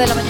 8 de la mañana. con 3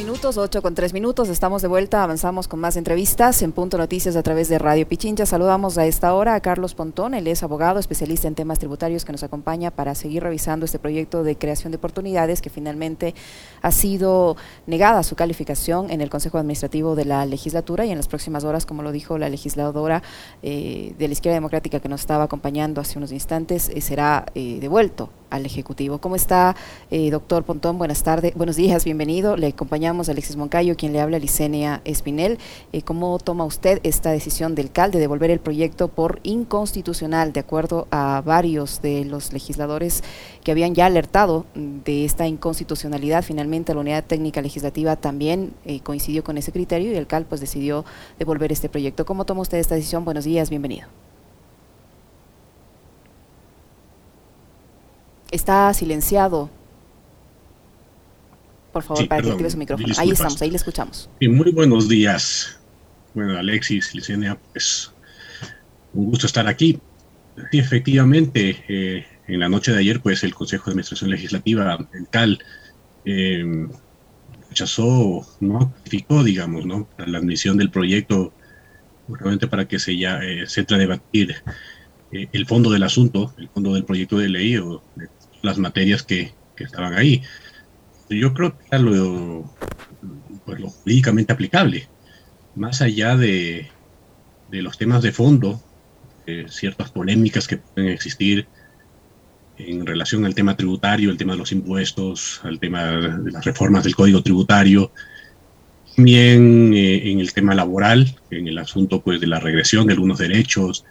minutos, 8 con 3 minutos. Estamos de vuelta, avanzamos con más entrevistas en Punto Noticias a través de Radio Pichincha. Saludamos a esta hora a Carlos Pontón, él es abogado, especialista en temas tributarios que nos acompaña para seguir revisando este proyecto de creación de oportunidades que finalmente ha sido negada su calificación en el Consejo Administrativo de la legislatura y en las próximas horas, como lo dijo la legisladora eh, de la izquierda democrática que nos estaba acompañando hace unos instantes, eh, será eh, devuelto al Ejecutivo. ¿Cómo está, doctor Pontón? Buenas tardes, buenos días, bienvenido. Le acompañamos a Alexis Moncayo, quien le habla, Licenia Espinel. Eh, ¿Cómo toma usted esta decisión del CAL de devolver el proyecto por inconstitucional, de acuerdo a varios de los legisladores que habían ya alertado de esta inconstitucionalidad? Finalmente, la Unidad Técnica Legislativa también eh, coincidió con ese criterio y el CAL pues decidió devolver este proyecto. ¿Cómo toma usted esta decisión? Buenos días, bienvenido. Está silenciado. Por favor, Sí, para que perdón, active su micrófono. disculpas. Ahí estamos, ahí le escuchamos. Y muy buenos días. Bueno, Alexis, Licenia, pues un gusto estar aquí. Sí, efectivamente, eh, en la noche de ayer, pues el Consejo de Administración Legislativa, el CAL, eh, rechazó, no notificó, digamos, ¿no? la admisión del proyecto, justamente para que se, ya, eh, se entre a debatir eh, el fondo del asunto, el fondo del proyecto de ley o de las materias que, que estaban ahí. Yo creo que era lo, pues, lo jurídicamente aplicable, más allá de, de los temas de fondo, eh, ciertas polémicas que pueden existir en relación al tema tributario, el tema de los impuestos, al tema de las reformas del código tributario, también eh, en el tema laboral, en el asunto pues de la regresión de algunos derechos,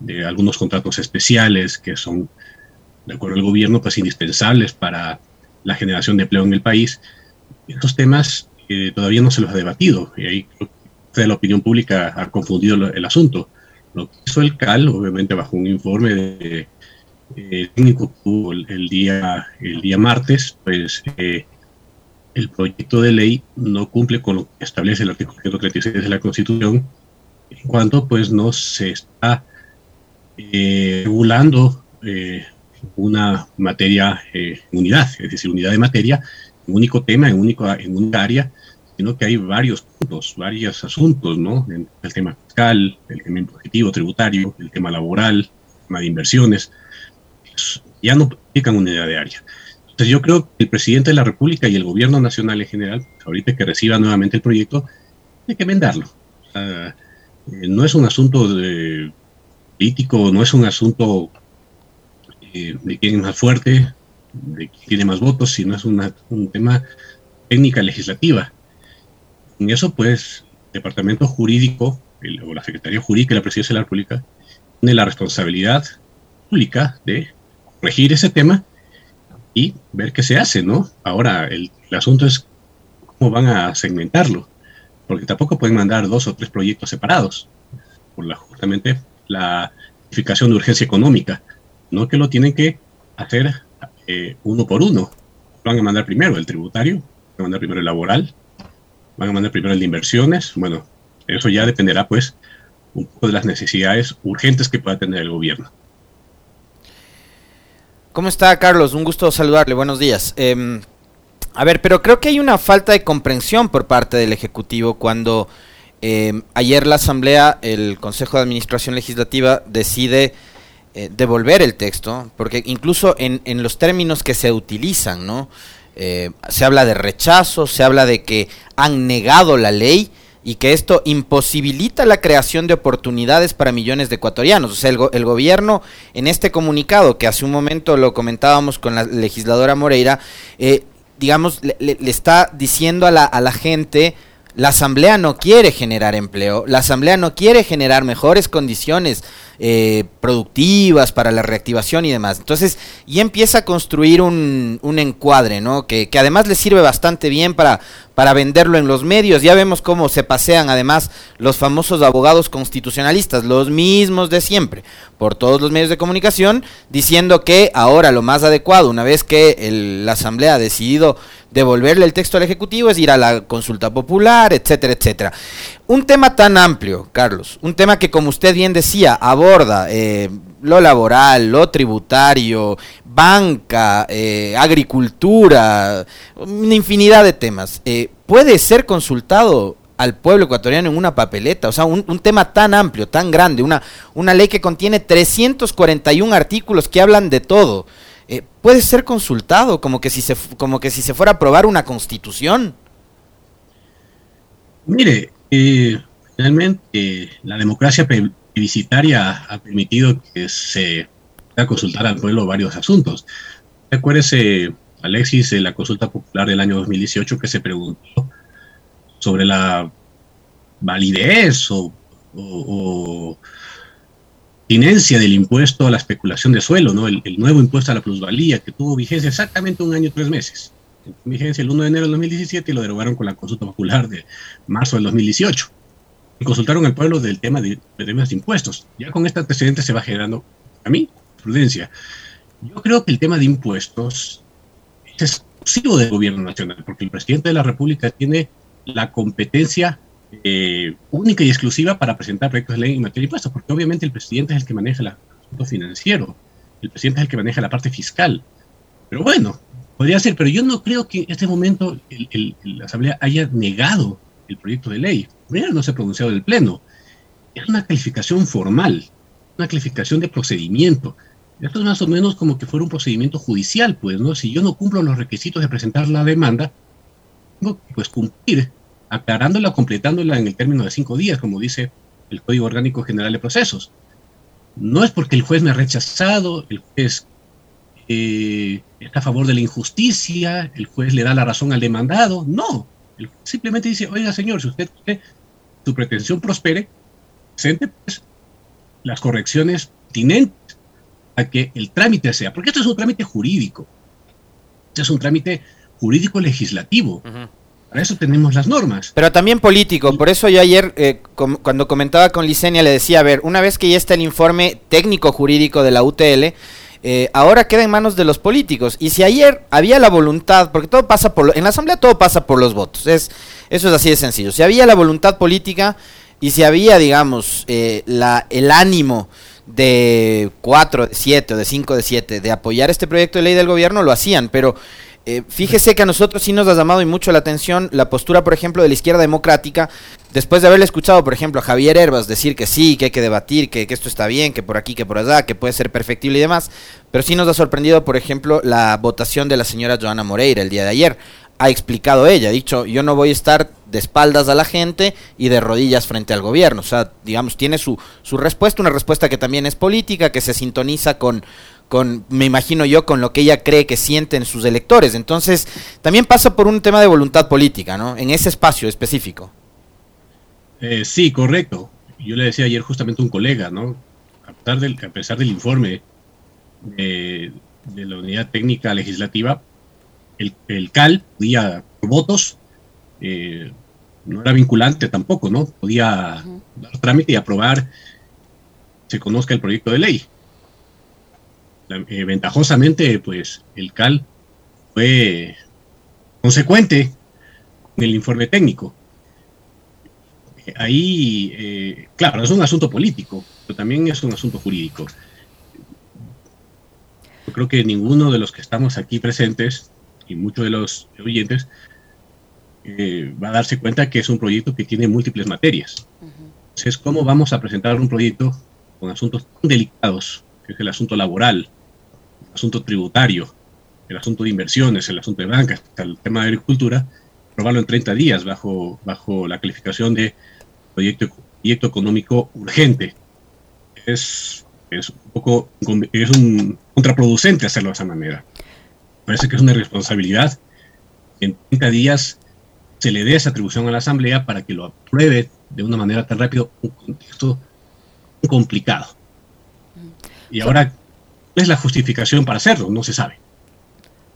de algunos contratos especiales que son, de acuerdo al gobierno, pues indispensables para la generación de empleo en el país. Estos temas eh, todavía no se los ha debatido y ahí la opinión pública ha confundido lo- el asunto. Lo que hizo el CAL, obviamente bajo un informe de, eh, técnico el, el día, el día martes, pues eh, el proyecto de ley no cumple con lo que establece el artículo 136 de la Constitución en cuanto pues no se está eh, regulando una materia eh, unidad, es decir, unidad de materia, un único tema, en, único, en un área, sino que hay varios puntos, varios asuntos, ¿no? El tema fiscal, el tema impositivo, tributario, el tema laboral, el tema de inversiones, ya no aplican unidad de área. Entonces yo creo que el presidente de la República y el gobierno nacional en general, ahorita que reciba nuevamente el proyecto, hay que enmendarlo. O sea, eh, no es un asunto político, no es un asunto de quién es más fuerte, de quién tiene más votos, sino es una- un tema técnica legislativa. En eso, pues, el Departamento Jurídico o la Secretaría Jurídica de la Presidencia de la República tiene la responsabilidad pública de corregir ese tema y ver qué se hace, ¿no? Ahora, el, asunto es cómo van a segmentarlo, porque tampoco pueden mandar dos o tres proyectos separados, por la, justamente la justificación de urgencia económica, no que lo tienen que hacer eh, uno por uno. Van a mandar primero el tributario, van a mandar primero el laboral, van a mandar primero el de inversiones. Bueno, eso ya dependerá, pues, un poco de las necesidades urgentes que pueda tener el gobierno. ¿Cómo está, Carlos? Un gusto saludarle. Buenos días. Eh, a ver, pero creo que hay una falta de comprensión por parte del Ejecutivo cuando eh, ayer la Asamblea, el Consejo de Administración Legislativa, decide eh, devolver el texto, porque incluso en, en, los términos que se utilizan, ¿no? Eh, se habla de rechazo, se habla de que han negado la ley y que esto imposibilita la creación de oportunidades para millones de ecuatorianos. O sea, el, go el, gobierno en este comunicado, que hace un momento lo comentábamos con la legisladora Moreira, eh, digamos, le, le, está diciendo a la, a la gente, la Asamblea no quiere generar empleo, la Asamblea no quiere generar mejores condiciones eh, productivas para la reactivación y demás. Entonces, y empieza a construir un, un encuadre, ¿no? Que, que, además le sirve bastante bien para, para venderlo en los medios. Ya vemos cómo se pasean además los famosos abogados constitucionalistas, los mismos de siempre, por todos los medios de comunicación, diciendo que ahora lo más adecuado, una vez que la Asamblea ha decidido devolverle el texto al Ejecutivo, es ir a la consulta popular, etcétera, etcétera. Un tema tan amplio, Carlos, un tema que como usted bien decía, aborda eh, lo laboral, lo tributario, banca, eh, agricultura, una infinidad de temas, eh, puede ser consultado al pueblo ecuatoriano en una papeleta, o sea, un, tema tan amplio, tan grande, una, una ley que contiene 341 artículos que hablan de todo, puede ser consultado como que si se, como que si se fuera a aprobar una constitución. Mire, realmente la democracia plebiscitaria ha permitido que se pueda consultar al pueblo varios asuntos. Recuérdese, Alexis, de la consulta popular del año 2018 que se preguntó sobre la validez o, o, del impuesto a la especulación de suelo, ¿no? El, nuevo impuesto a la plusvalía que tuvo vigencia exactamente un año y tres meses. Vigencia el 1 de enero del 2017 y lo derogaron con la consulta popular de marzo del 2018 consultaron al pueblo del tema de, temas de impuestos. Ya con este antecedente se va generando, a mí, prudencia. Yo creo que el tema de impuestos es exclusivo del gobierno nacional, porque el presidente de la República tiene la competencia eh, única y exclusiva para presentar proyectos de ley en materia de impuestos, porque obviamente el presidente es el que maneja el asunto financiero, el presidente es el que maneja la parte fiscal. Pero bueno, podría ser, pero yo no creo que en este momento la Asamblea haya negado el proyecto de ley. Primero no se ha pronunciado el Pleno. Es una calificación formal, una calificación de procedimiento. Esto es más o menos como que fuera un procedimiento judicial, pues, ¿no? Si yo no cumplo los requisitos de presentar la demanda, tengo que pues, cumplir, aclarándola, completándola en el término de cinco días, como dice el Código Orgánico General de Procesos. No es porque el juez me ha rechazado, el juez eh, está a favor de la injusticia, el juez le da la razón al demandado, no simplemente dice, oiga señor, si usted quiere su pretensión prospere, presente pues, las correcciones pertinentes a que el trámite sea, porque esto es un trámite jurídico, esto es un trámite jurídico legislativo. Para eso tenemos las normas. Pero también político. Por eso yo ayer, eh, cuando comentaba con Licenia, le decía, a ver, una vez que ya está el informe técnico jurídico de la UTL, eh, ahora queda en manos de los políticos. Y si ayer había la voluntad, porque todo pasa por, en la Asamblea todo pasa por los votos, es, eso es así de sencillo. Si había la voluntad política y si había, digamos, eh, la, el ánimo de 4 de 7 o de 5 de 7 de apoyar este proyecto de ley del gobierno, lo hacían, pero eh, fíjese que a nosotros sí nos ha llamado y mucho la atención la postura, por ejemplo, de la izquierda democrática, después de haberle escuchado, por ejemplo, a Javier Herbas decir que sí, que hay que debatir, que, esto está bien, que por aquí, que por allá, que puede ser perfectible y demás, pero sí nos ha sorprendido, por ejemplo, la votación de la señora Joana Moreira el día de ayer. Ha explicado ella, ha dicho, yo no voy a estar de espaldas a la gente y de rodillas frente al gobierno. O sea, digamos, tiene su, su respuesta, una respuesta que también es política, que se sintoniza con, con, me imagino yo, con lo que ella cree que sienten sus electores. Entonces, también pasa por un tema de voluntad política, ¿no? En ese espacio específico. Eh, sí, correcto. Yo le decía ayer justamente a un colega, ¿no? A pesar del, a pesar del informe de, la unidad técnica legislativa, el, el CAL podía, por votos, eh, no era vinculante tampoco, ¿no? Podía dar trámite y aprobar, se conozca el proyecto de ley. Eh, ventajosamente, pues el CAL fue consecuente en el informe técnico. Ahí, eh, claro, es un asunto político, pero también es un asunto jurídico. Yo creo que ninguno de los que estamos aquí presentes y muchos de los oyentes eh, va a darse cuenta que es un proyecto que tiene múltiples materias. Entonces, ¿cómo vamos a presentar un proyecto con asuntos tan delicados que es el asunto laboral, el asunto tributario, el asunto de inversiones, el asunto de bancas, el tema de agricultura, probarlo en 30 días bajo, bajo la calificación de proyecto, proyecto económico urgente. Es, es un poco es un contraproducente hacerlo de esa manera. Parece que es una responsabilidad. En 30 días se le dé esa atribución a la Asamblea para que lo apruebe de una manera tan rápido, un contexto complicado. Y ahora, ¿cuál es la justificación para hacerlo? No se sabe.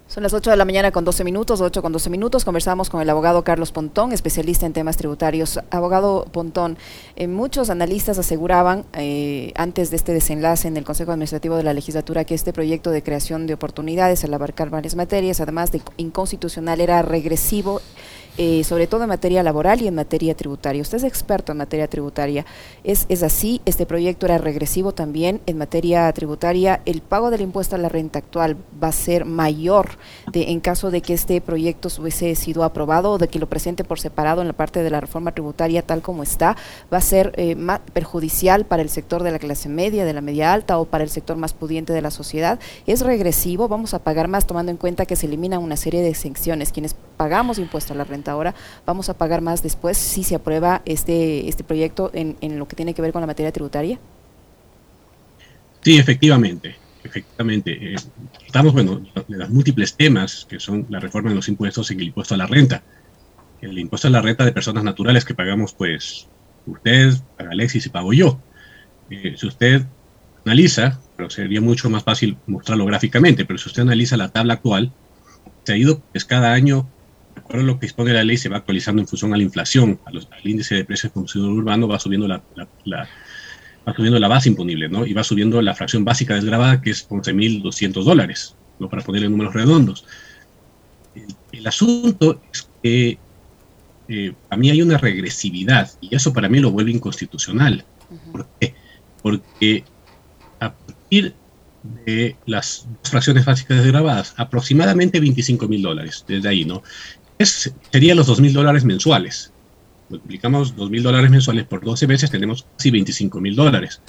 Son las 8 de la mañana con 12 minutos, 8 con 12 minutos. Conversamos con el abogado Carlos Pontón, especialista en temas tributarios. Abogado Pontón, eh, muchos analistas aseguraban eh, antes de este desenlace en el Consejo Administrativo de la Legislatura que este proyecto de creación de oportunidades al abarcar varias materias, además de inconstitucional, era regresivo eh, sobre todo en materia laboral y en materia tributaria. Usted es experto en materia tributaria. ¿Es, ¿Es así? ¿Este proyecto era regresivo también en materia tributaria? ¿El pago del impuesto a la renta actual va a ser mayor de, en caso de que este proyecto hubiese sido aprobado o de que lo presente por separado en la parte de la reforma tributaria tal como está? ¿Va a ser eh, más perjudicial para el sector de la clase media, de la media alta o para el sector más pudiente de la sociedad? ¿Es regresivo? ¿Vamos a pagar más tomando en cuenta que se eliminan una serie de exenciones? Quienes pagamos impuesto a la renta ahora, vamos a pagar más después si se aprueba este, este proyecto en, en lo que tiene que ver con la materia tributaria? Sí, efectivamente, efectivamente. Eh, estamos, bueno, de los múltiples temas que son la reforma de los impuestos y el impuesto a la renta. El impuesto a la renta de personas naturales que pagamos, pues, usted, Alexis y pago yo. Eh, si usted analiza, pero sería mucho más fácil mostrarlo gráficamente, pero si usted analiza la tabla actual, se ha ido pues, cada año Ahora lo que dispone la ley se va actualizando en función a la inflación, al índice de precios del consumidor urbano va subiendo la, va subiendo la base imponible, ¿no? Y va subiendo la fracción básica desgrabada, que es 11.200 dólares, ¿no? Para ponerle números redondos. El, asunto es que eh, a mí hay una regresividad, y eso para mí lo vuelve inconstitucional. ¿Por qué? Porque a partir de las fracciones básicas desgrabadas, aproximadamente 25 mil dólares, desde ahí, ¿no? es, serían los 2 mil dólares mensuales. Multiplicamos 2 mil dólares mensuales por 12 meses, tenemos casi 25 mil dólares.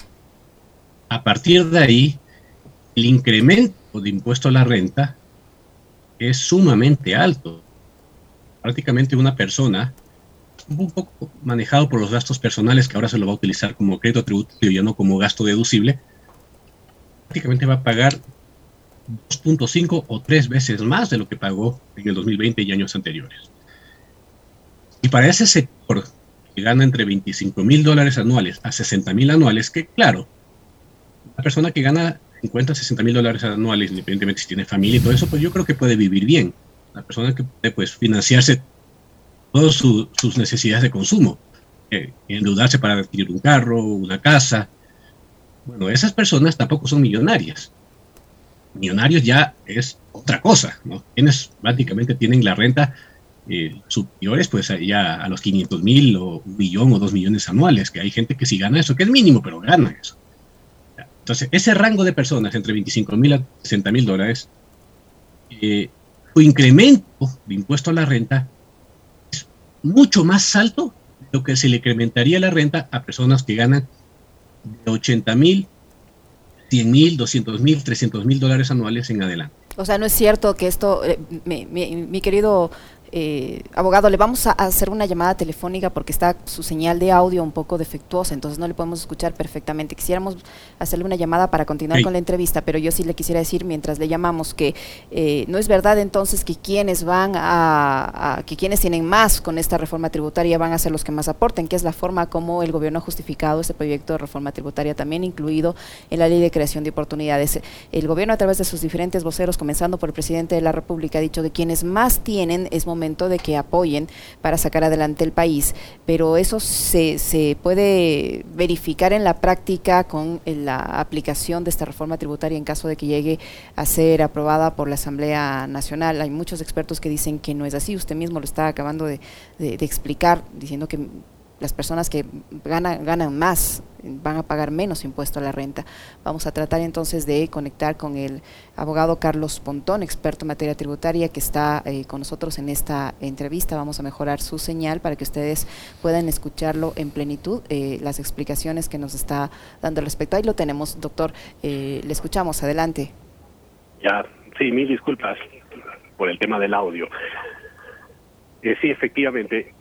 A partir de ahí, el incremento de impuesto a la renta es sumamente alto. Prácticamente una persona, un poco manejado por los gastos personales, que ahora se lo va a utilizar como crédito tributario, ya no como gasto deducible, prácticamente va a pagar 2.5 o 3 veces más de lo que pagó en el 2020 y años anteriores. Y para ese sector que gana entre 25 mil dólares anuales a 60 mil anuales, que claro, una persona que gana 50, 60 mil dólares anuales, independientemente si tiene familia y todo eso, pues yo creo que puede vivir bien. Una persona que puede pues, financiarse todas sus necesidades de consumo, eh, endeudarse para adquirir un carro, una casa. Bueno, esas personas tampoco son millonarias millonarios ya es otra cosa, ¿no? Quienes prácticamente tienen la renta eh, superiores pues ya a los 500 mil o un millón o dos millones anuales, que hay gente que sí gana eso, que es mínimo, pero gana eso. Entonces, ese rango de personas entre 25 mil a 60 mil dólares, eh, su incremento de impuesto a la renta es mucho más alto de lo que se le incrementaría la renta a personas que ganan de 80 mil 100 mil, 200 mil, 300 mil dólares anuales en adelante. O sea, no es cierto que esto, eh, mi, mi, querido eh, abogado, le vamos a hacer una llamada telefónica porque está su señal de audio un poco defectuosa, entonces no le podemos escuchar perfectamente. Quisiéramos hacerle una llamada para continuar con la entrevista, pero yo sí le quisiera decir mientras le llamamos que eh, no es verdad entonces que quienes van a, que quienes tienen más con esta reforma tributaria van a ser los que más aporten, que es la forma como el gobierno ha justificado este proyecto de reforma tributaria también incluido en la ley de creación de oportunidades. El gobierno a través de sus diferentes voceros, comenzando por el presidente de la República, ha dicho que quienes más tienen es momento de que apoyen para sacar adelante el país, pero eso se, puede verificar en la práctica con la aplicación de esta reforma tributaria en caso de que llegue a ser aprobada por la Asamblea Nacional. Hay muchos expertos que dicen que no es así, usted mismo lo está acabando de explicar, diciendo que las personas que ganan, ganan más van a pagar menos impuesto a la renta. Vamos a tratar entonces de conectar con el abogado Carlos Pontón, experto en materia tributaria, que está eh, con nosotros en esta entrevista. Vamos a mejorar su señal para que ustedes puedan escucharlo en plenitud, eh, las explicaciones que nos está dando al respecto. Ahí lo tenemos, doctor. Eh, le escuchamos. Adelante. Ya, sí, mil disculpas por el tema del audio. sí, efectivamente,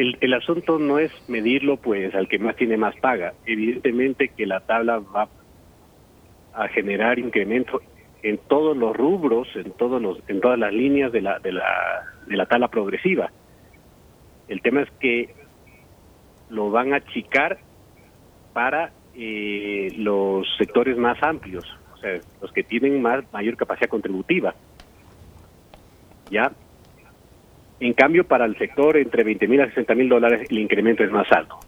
el, el, asunto no es medirlo pues al que más tiene más paga. Evidentemente que la tabla va a generar incremento en todos los rubros, en todos los, en todas las líneas de la, de la, de la tabla progresiva. El tema es que lo van a achicar para eh, los sectores más amplios, o sea, los que tienen más mayor capacidad contributiva. ¿ya? En cambio, para el sector entre 20 mil a 60 mil dólares, el incremento es más alto.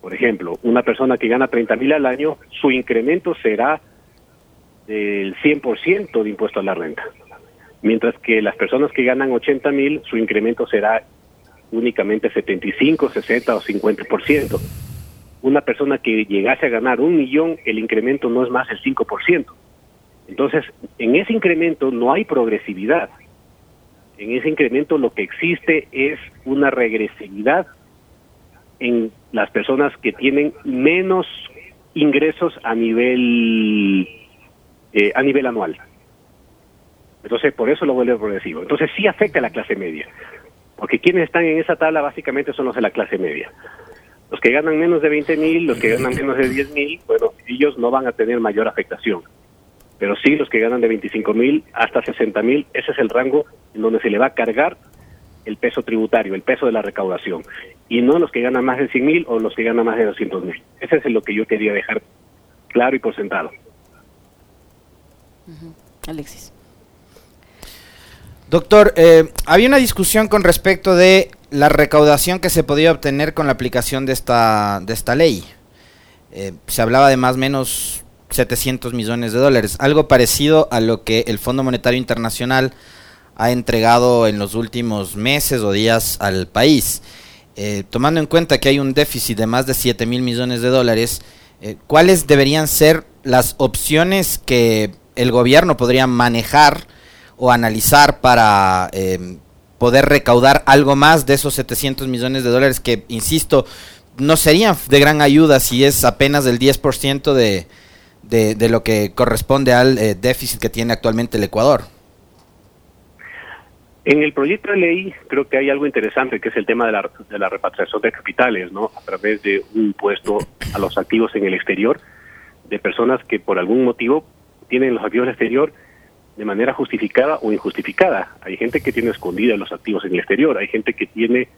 Por ejemplo, una persona que gana 30 mil al año, su incremento será del 100% de impuesto a la renta. Mientras que las personas que ganan 80 mil, su incremento será únicamente 75, 60 o 50%. Una persona que llegase a ganar un millón, el incremento no es más el 5%. Entonces, en ese incremento no hay progresividad. En ese incremento lo que existe es una regresividad en las personas que tienen menos ingresos a nivel eh, a nivel anual. Entonces, por eso lo vuelve progresivo. Entonces, sí afecta a la clase media, porque quienes están en esa tabla básicamente son los de la clase media. Los que ganan menos de 20 mil, los que ganan menos de 10 mil, bueno, ellos no van a tener mayor afectación. Pero sí los que ganan de 25 mil hasta 60 mil, ese es el rango en donde se le va a cargar el peso tributario, el peso de la recaudación, y no los que ganan más de 100 mil o los que ganan más de 200 mil. Ese es lo que yo quería dejar claro y por sentado. Alexis. Doctor, eh, había una discusión con respecto de la recaudación que se podía obtener con la aplicación de esta, de esta ley. Eh, se hablaba de más o menos 700 millones de dólares, algo parecido a lo que el Fondo Monetario Internacional ha entregado en los últimos meses o días al país. Eh, tomando en cuenta que hay un déficit de más de 7 mil millones de dólares, ¿cuáles deberían ser las opciones que el gobierno podría manejar o analizar para em, poder recaudar algo más de esos 700 millones de dólares que, insisto, no serían de gran ayuda si es apenas el 10% de, de, de, lo que corresponde al eh, déficit que tiene actualmente el Ecuador. En el proyecto de ley creo que hay algo interesante que es el tema de la, de la repatriación de capitales, ¿no? A través de un impuesto a los activos en el exterior de personas que por algún motivo tienen los activos en el exterior de manera justificada o injustificada. Hay gente que tiene escondida los activos en el exterior, hay gente que tiene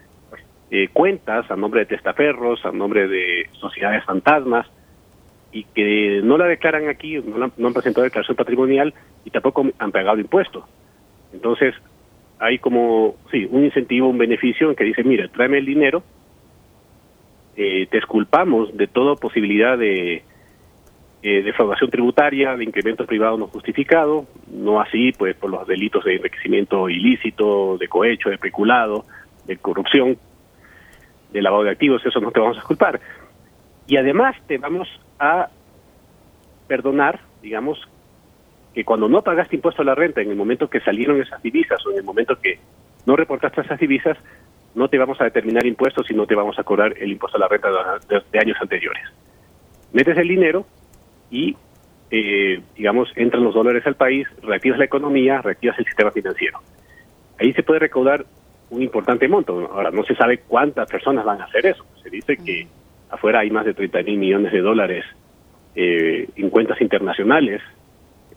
eh, cuentas a nombre de testaferros, a nombre de sociedades fantasmas, y que no la declaran aquí, no, no han presentado declaración patrimonial y tampoco han pagado impuestos. Entonces, hay como, sí, un incentivo, un beneficio en que dice, mira, tráeme el dinero, eh, te esculpamos de toda posibilidad de, eh, defraudación tributaria, de incremento privado no justificado, no así pues por los delitos de enriquecimiento ilícito, de cohecho, de peculado, de corrupción, de lavado de activos, eso no te vamos a culpar. Y además te vamos a perdonar, digamos, que cuando no pagaste impuesto a la renta en el momento que salieron esas divisas o en el momento que no reportaste esas divisas, no te vamos a determinar impuestos y no te vamos a cobrar el impuesto a la renta de años anteriores. Metes el dinero, y, eh, digamos, entran los dólares al país, reactivas la economía, reactivas el sistema financiero. Ahí se puede recaudar un importante monto. Ahora, no se sabe cuántas personas van a hacer eso. Se dice que afuera hay más de 30 mil millones de dólares eh, en cuentas internacionales,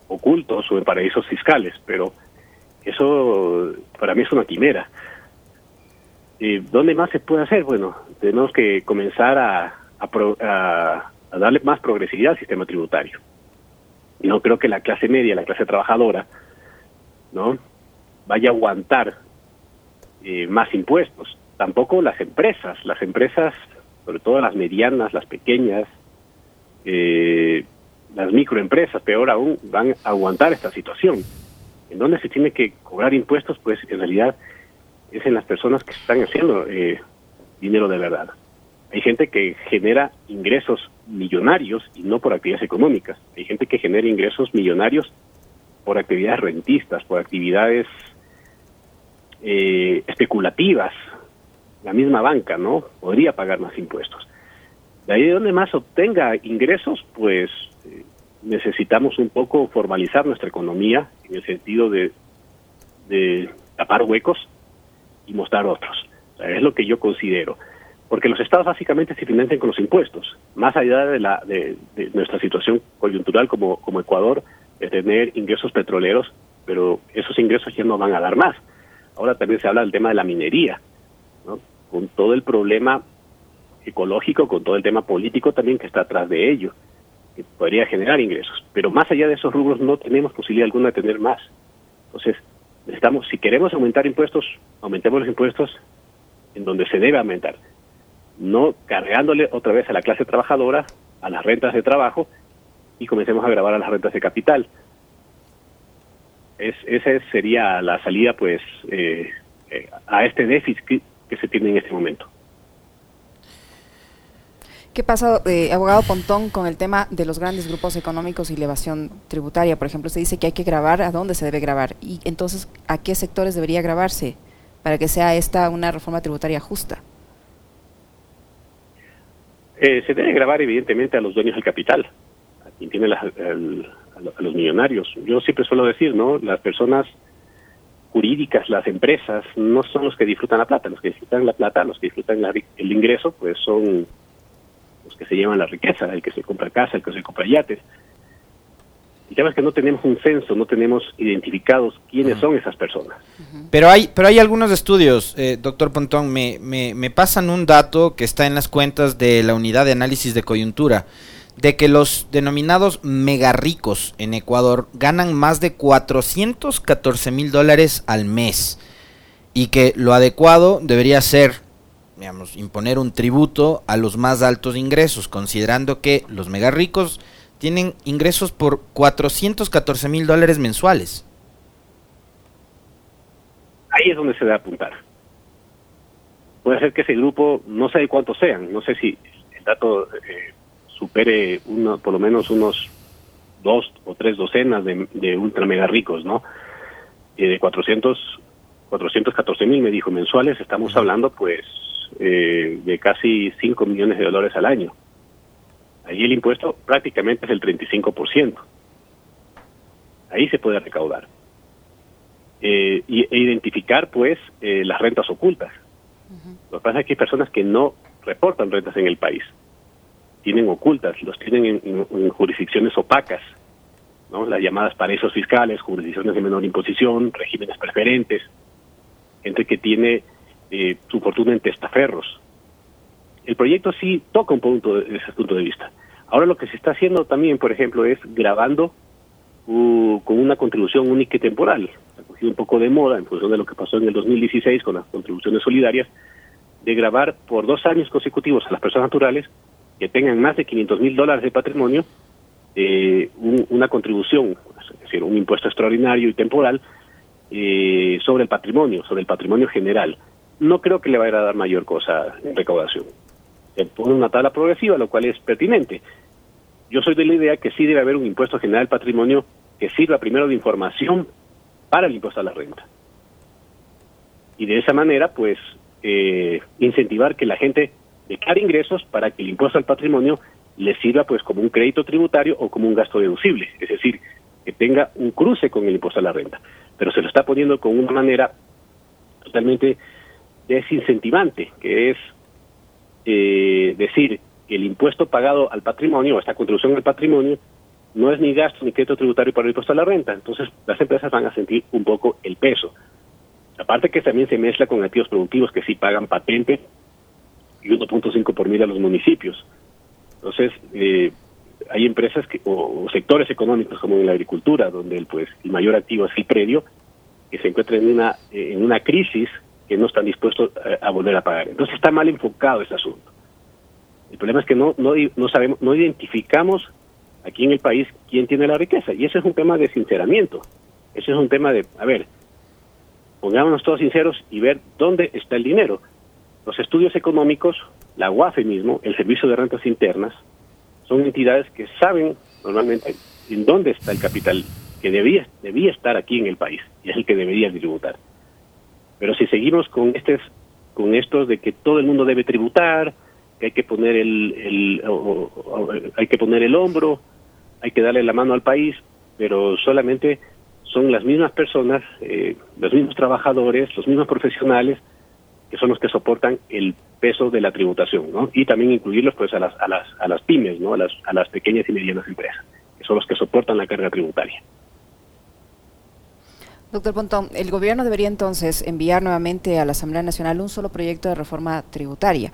ocultos o en paraísos fiscales, pero eso para mí es una quimera. Eh, ¿Dónde más se puede hacer? Bueno, tenemos que comenzar a, a, a darle más progresividad al sistema tributario. No creo que la clase media, la clase trabajadora, ¿no? vaya a aguantar eh, más impuestos. Tampoco las empresas, las empresas, sobre todo las medianas, las pequeñas, eh, las microempresas, peor aún, van a aguantar esta situación. En donde se tiene que cobrar impuestos, pues en realidad es en las personas que están haciendo eh, dinero de verdad. Hay gente que genera ingresos millonarios y no por actividades económicas. Hay gente que genera ingresos millonarios por actividades rentistas, por actividades eh, especulativas. La misma banca, ¿no? Podría pagar más impuestos. De ahí de donde más obtenga ingresos, pues eh, necesitamos un poco formalizar nuestra economía en el sentido de, de tapar huecos y mostrar otros. es lo que yo considero porque los estados básicamente se financian con los impuestos, más allá de, la, de, nuestra situación coyuntural como, como Ecuador, de tener ingresos petroleros, pero esos ingresos ya no van a dar más. Ahora también se habla del tema de la minería. Con todo el problema ecológico, con todo el tema político también que está atrás de ello, que podría generar ingresos. Pero más allá de esos rubros no tenemos posibilidad alguna de tener más. Entonces, Necesitamos, si queremos aumentar impuestos, aumentemos los impuestos en donde se debe aumentar, no cargándole otra vez a la clase trabajadora, a las rentas de trabajo y comencemos a grabar a las rentas de capital. Es, esa sería la salida, pues, eh, eh, a este déficit que se tiene en este momento. ¿Qué pasa, eh, abogado Pontón, con el tema de los grandes grupos económicos y elevación tributaria? Por ejemplo, se dice que hay que grabar a dónde se debe grabar y entonces a qué sectores debería grabarse para que sea esta una reforma tributaria justa. Eh, se debe grabar evidentemente a los dueños del capital, a quien tiene a los millonarios. Yo siempre suelo decir, ¿no? Las personas jurídicas, las empresas, no son los que disfrutan la plata. Los que disfrutan la plata, los que disfrutan el ingreso, pues son los que se llevan la riqueza, el que se compra casa, el que se compra yates. Y sabes que no tenemos un censo, no tenemos identificados quiénes son esas personas. Pero hay, pero hay algunos estudios, eh, doctor Pontón, me, me, me pasan un dato que está en las cuentas de la unidad de análisis de coyuntura, de que los denominados mega ricos en Ecuador ganan más de 414 mil dólares al mes y que lo adecuado debería ser digamos, imponer un tributo a los más altos ingresos, considerando que los mega ricos tienen ingresos por 414 mil dólares mensuales. Ahí es donde se debe apuntar. Puede ser que ese grupo, no sé cuántos sean, no sé si el dato eh, supere uno, por lo menos unos dos o tres docenas de, ultra mega ricos, ¿no? Y de 400, 414 mil, me dijo, mensuales, estamos hablando pues eh, de casi 5 millones de dólares al año. Ahí el impuesto prácticamente es el 35%. Ahí se puede recaudar. Eh, y, e identificar, pues, eh, las rentas ocultas. Lo que pasa es que hay personas que no reportan rentas en el país. Tienen ocultas, los tienen en, jurisdicciones opacas, ¿no? las llamadas paraísos fiscales, jurisdicciones de menor imposición, regímenes preferentes, gente que tiene eh, su fortuna en testaferros. El proyecto sí toca un punto desde ese punto de vista. Ahora lo que se está haciendo también, por ejemplo, es grabando uh, con una contribución única y temporal. Ha cogido un poco de moda en función de lo que pasó en el 2016 con las contribuciones solidarias, de grabar por dos años consecutivos a las personas naturales que tengan más de 500 mil dólares de patrimonio eh, una contribución, es decir, un impuesto extraordinario y temporal eh, sobre el patrimonio, sobre el patrimonio general no creo que le vaya a dar mayor cosa en recaudación. Se pone una tabla progresiva, lo cual es pertinente. Yo soy de la idea que sí debe haber un impuesto general al patrimonio que sirva primero de información para el impuesto a la renta. Y de esa manera, pues, eh, incentivar que la gente declare ingresos para que el impuesto al patrimonio le sirva, pues, como un crédito tributario o como un gasto deducible. Es decir, que tenga un cruce con el impuesto a la renta. Pero se lo está poniendo con una manera totalmente desincentivante, que es eh, decir que el impuesto pagado al patrimonio, o esta contribución al patrimonio, no es ni gasto ni crédito tributario para el impuesto a la renta. Entonces, las empresas van a sentir un poco el peso. Aparte que también se mezcla con activos productivos que sí pagan patente y 1.5 por mil a los municipios. Entonces, eh, hay empresas que, o, sectores económicos como en la agricultura, donde el, pues, el mayor activo es el predio, que se encuentra en una, en una crisis que no están dispuestos eh, a, volver a pagar. Entonces está mal enfocado ese asunto. El problema es que no, no, no sabemos, no identificamos aquí en el país quién tiene la riqueza. Y ese es un tema de sinceramiento. Ese es un tema de, a ver, pongámonos todos sinceros y ver dónde está el dinero. Los estudios económicos, la UAFE mismo, el Servicio de Rentas Internas, son entidades que saben normalmente en dónde está el capital que debía, debía estar aquí en el país y es el que debería tributar. Pero si seguimos con estos, con estos de que todo el mundo debe tributar, que hay que poner el, hay que poner el hombro, hay que darle la mano al país, pero solamente son las mismas personas, eh, los mismos trabajadores, los mismos profesionales que son los que soportan el peso de la tributación, ¿no? Y también incluirlos pues a las a las a las pymes, ¿no? A las a las pequeñas y medianas empresas, que son los que soportan la carga tributaria. Doctor Pontón, el gobierno debería entonces enviar nuevamente a la Asamblea Nacional un solo proyecto de reforma tributaria.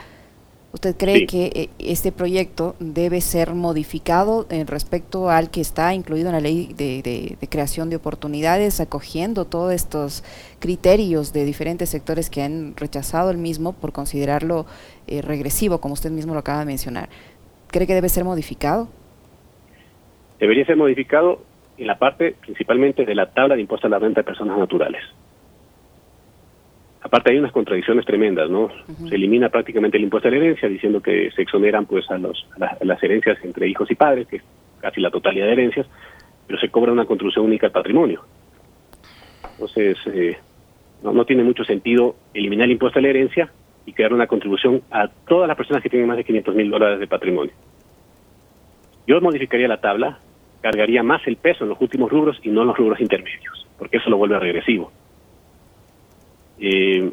¿Usted cree que eh, este proyecto debe ser modificado en respecto al que está incluido en la ley de, creación de oportunidades, acogiendo todos estos criterios de diferentes sectores que han rechazado el mismo por considerarlo eh, regresivo, como usted mismo lo acaba de mencionar? ¿Cree que debe ser modificado? Debería ser modificado en la parte principalmente de la tabla de impuestos a la renta de personas naturales aparte hay unas contradicciones tremendas, ¿no? Se elimina prácticamente el impuesto a la herencia, diciendo que se exoneran pues a, los, las herencias entre hijos y padres, que es casi la totalidad de herencias, pero se cobra una contribución única al patrimonio. Entonces, eh, no, no tiene mucho sentido eliminar el impuesto a la herencia y crear una contribución a todas las personas que tienen más de 500 mil dólares de patrimonio. Yo modificaría la tabla, cargaría más el peso en los últimos rubros y no en los rubros intermedios, porque eso lo vuelve regresivo eh,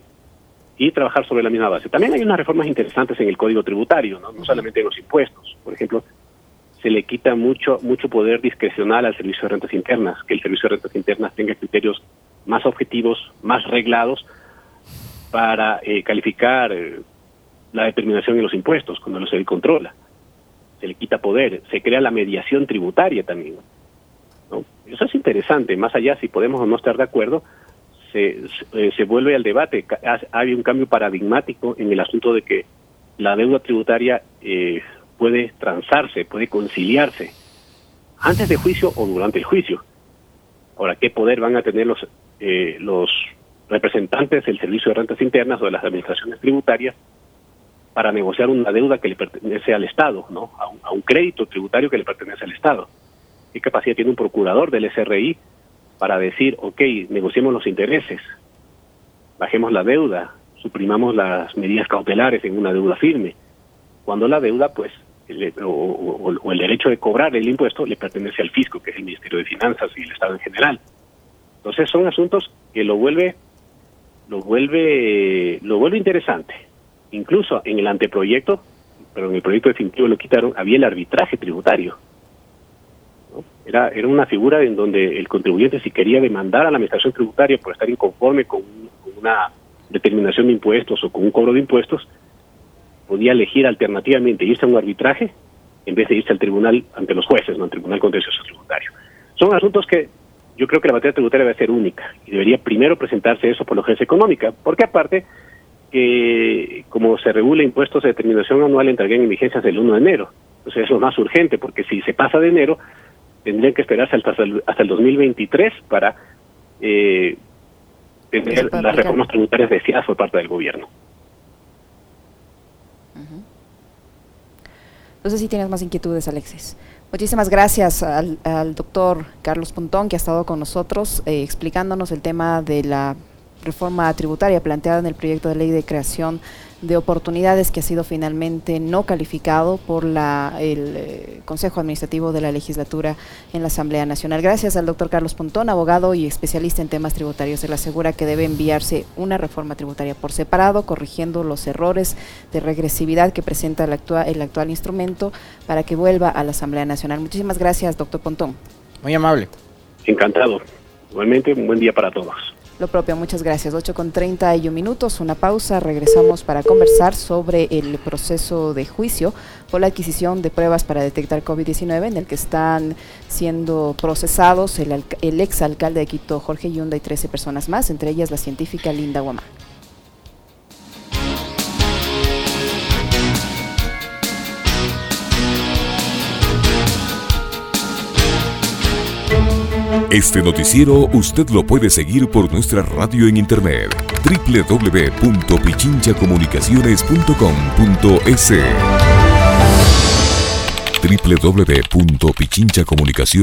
y trabajar sobre la misma base. También hay unas reformas interesantes en el código tributario, no, solamente en los impuestos. Por ejemplo, se le quita mucho mucho poder discrecional al servicio de rentas internas, que el servicio de rentas internas tenga criterios más objetivos, más reglados para eh, calificar eh, la determinación de los impuestos cuando no se controla. Se le quita poder, se crea la mediación tributaria también. Eso es interesante, más allá si podemos o no estar de acuerdo, se, vuelve al debate. Hay un cambio paradigmático en el asunto de que la deuda tributaria eh, puede transarse, puede conciliarse antes de juicio o durante el juicio. Ahora, ¿qué poder van a tener los, eh, los representantes del Servicio de Rentas Internas o de las administraciones tributarias para negociar una deuda que le pertenece al Estado, ¿no? a un, a un crédito tributario que le pertenece al Estado? ¿Qué capacidad tiene un procurador del SRI para decir, ok, negociemos los intereses, bajemos la deuda, suprimamos las medidas cautelares en una deuda firme, cuando la deuda, pues, o, el derecho de cobrar el impuesto le pertenece al fisco, que es el Ministerio de Finanzas y el Estado en general. Entonces son asuntos que lo vuelve, lo vuelve, lo vuelve interesante. Incluso en el anteproyecto, pero en el proyecto definitivo lo quitaron, había el arbitraje tributario era, era una figura en donde el contribuyente si quería demandar a la administración tributaria por estar inconforme con, una determinación de impuestos o con un cobro de impuestos, podía elegir alternativamente irse a un arbitraje en vez de irse al tribunal ante los jueces, no al tribunal contencioso tributario. Son asuntos que yo creo que la materia tributaria debe ser única y debería primero presentarse eso por la agencia económica, porque aparte que como se regula impuestos de determinación anual entrarían en vigencias del 1 de enero. Entonces es más urgente, porque si se pasa de enero, tendrían que esperarse hasta el, hasta el 2023 para eh, tener las reformas tributarias deseadas por parte del gobierno. No sé si tienes más inquietudes, Alexis. Muchísimas gracias al, doctor Carlos Puntón, que ha estado con nosotros eh, explicándonos el tema de la reforma tributaria planteada en el proyecto de ley de creación de oportunidades que ha sido finalmente no calificado por la, el eh, Consejo Administrativo de la Legislatura en la Asamblea Nacional. Gracias al doctor Carlos Pontón, abogado y especialista en temas tributarios. Se le asegura que debe enviarse una reforma tributaria por separado, corrigiendo los errores de regresividad que presenta el actual, el actual instrumento para que vuelva a la Asamblea Nacional. Muchísimas gracias, doctor Pontón. Muy amable. Encantado. Igualmente, un buen día para todos. Lo propio, muchas gracias. 8 con 31 minutos, una pausa. Regresamos para conversar sobre el proceso de juicio por la adquisición de pruebas para detectar COVID-19 en el que están siendo procesados el, el ex alcalde de Quito, Jorge Yunda, y 13 personas más, entre ellas la científica Linda Guamá. Este noticiero usted lo puede seguir por nuestra radio en internet www.pichinchacomunicaciones.com.es www.pichinchacomunicaciones